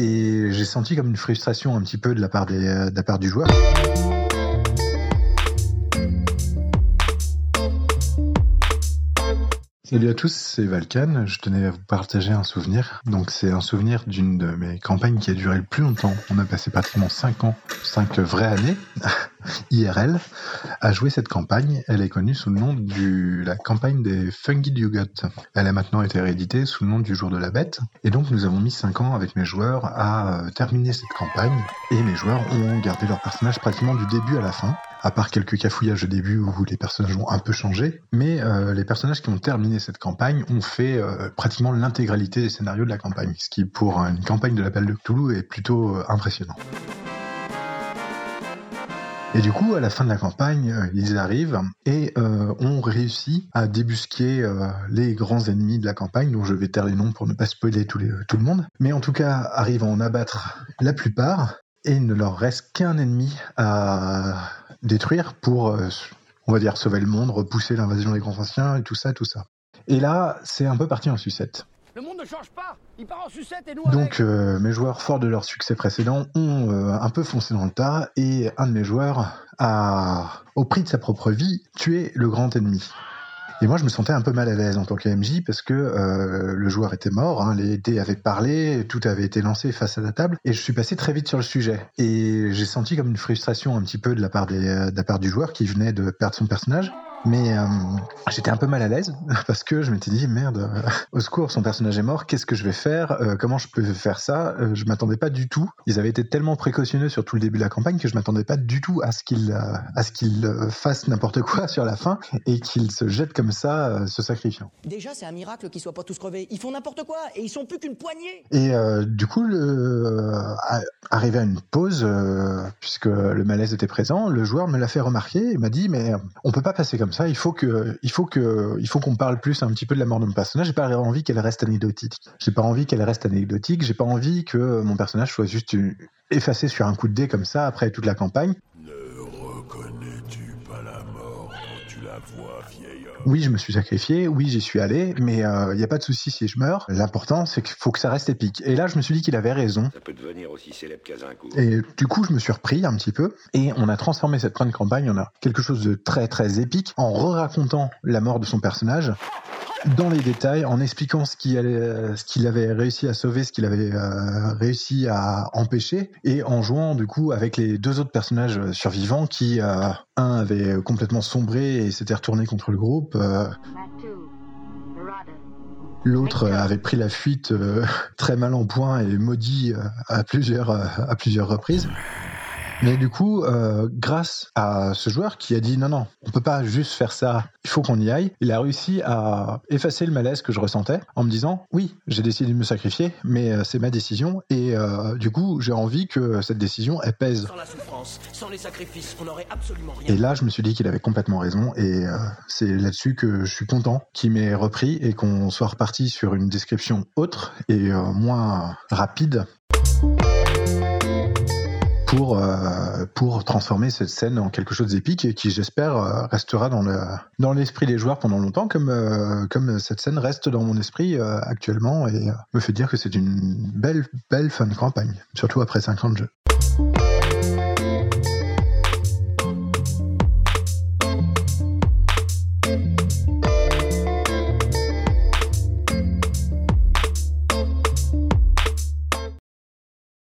et j'ai senti comme une frustration un petit peu de la part, euh, de la part du joueur. Salut à tous, c'est Valkan. Je tenais à vous partager un souvenir. Donc c'est un souvenir d'une de mes campagnes qui a duré le plus longtemps. On a passé pratiquement 5 ans, 5 vraies années, IRL, à jouer cette campagne. Elle est connue sous le nom de la campagne des Fungi Yugot. Elle a maintenant été rééditée sous le nom du Jour de la Bête. Et donc nous avons mis 5 ans avec mes joueurs à euh, terminer cette campagne. Et mes joueurs ont gardé leur personnage pratiquement du début à la fin à part quelques cafouillages au début où les personnages ont un peu changé. Mais euh, les personnages qui ont terminé cette campagne ont fait euh, pratiquement l'intégralité des scénarios de la campagne, ce qui pour une campagne de l'appel de Cthulhu est plutôt euh, impressionnant. Et du coup, à la fin de la campagne, ils arrivent et ont réussi à débusquer les grands ennemis de la campagne, dont je vais taire les noms pour ne pas spoiler tout, tout le monde. Mais en tout cas, arrivent à en abattre la plupart et il ne leur reste qu'un ennemi à détruire pour, euh, on va dire, sauver le monde, repousser l'invasion des grands anciens et tout ça, tout ça. Et là, c'est un peu parti en sucette. Le monde ne change pas, il part en sucette et nous Donc euh, mes joueurs, forts de leur succès précédent, ont euh, un peu foncé dans le tas et un de mes joueurs a, au prix de sa propre vie, tué le grand ennemi. Et moi, je me sentais un peu mal à l'aise en tant qu'AMJ parce que euh, le joueur était mort, hein, les dés avaient parlé, tout avait été lancé face à la table, et je suis passé très vite sur le sujet. Et j'ai senti comme une frustration un petit peu de la part, des, de la part du joueur qui venait de perdre son personnage. Mais euh, j'étais un peu mal à l'aise parce que je m'étais dit merde, euh, au secours, son personnage est mort, qu'est-ce que je vais faire euh, Comment je peux faire ça Je m'attendais pas du tout. Ils avaient été tellement précautionneux sur tout le début de la campagne que je m'attendais pas du tout à ce qu'ils à ce qu'ils fassent n'importe quoi sur la fin et qu'ils se jettent comme ça, se sacrifiant. Déjà, c'est un miracle qu'ils soient pas tous crevés. Ils font n'importe quoi et ils sont plus qu'une poignée. Et du coup, le, arrivé à une pause, puisque le malaise était présent, le joueur me l'a fait remarquer et m'a dit mais on peut pas passer comme Il faut faut il faut qu'on parle plus un petit peu de la mort de mon personnage. J'ai pas envie qu'elle reste anecdotique. J'ai pas envie qu'elle reste anecdotique. J'ai pas envie que mon personnage soit juste effacé sur un coup de dé comme ça après toute la campagne. Oui, je me suis sacrifié, oui, j'y suis allé, mais il euh, n'y a pas de souci si je meurs. L'important, c'est qu'il faut que ça reste épique. Et là, je me suis dit qu'il avait raison. Ça peut devenir aussi célèbre Et du coup, je me suis repris un petit peu, et on a transformé cette fin de campagne en a quelque chose de très très épique, en re-racontant la mort de son personnage dans les détails, en expliquant ce qu'il avait réussi à sauver, ce qu'il avait euh, réussi à empêcher, et en jouant du coup avec les deux autres personnages survivants qui, euh, un avait complètement sombré et s'était retourné contre le groupe. Euh, l'autre avait pris la fuite très mal en point et maudit à plusieurs, à plusieurs reprises. Mais du coup, euh, grâce à ce joueur qui a dit non, non, on peut pas juste faire ça, il faut qu'on y aille, il a réussi à effacer le malaise que je ressentais en me disant oui, j'ai décidé de me sacrifier, mais euh, c'est ma décision et euh, du coup, j'ai envie que cette décision elle pèse. Sans la souffrance, sans les sacrifices, on n'aurait absolument rien. Et là, je me suis dit qu'il avait complètement raison et c'est là-dessus que je suis content qu'il m'ait repris et qu'on soit reparti sur une description autre et moins rapide pour, euh, pour transformer cette scène en quelque chose d'épique et qui, j'espère, euh, restera dans le dans l'esprit des joueurs pendant longtemps, comme, euh, comme cette scène reste dans mon esprit actuellement et me fait dire que c'est une belle, belle fin de campagne, surtout après 50 jeux.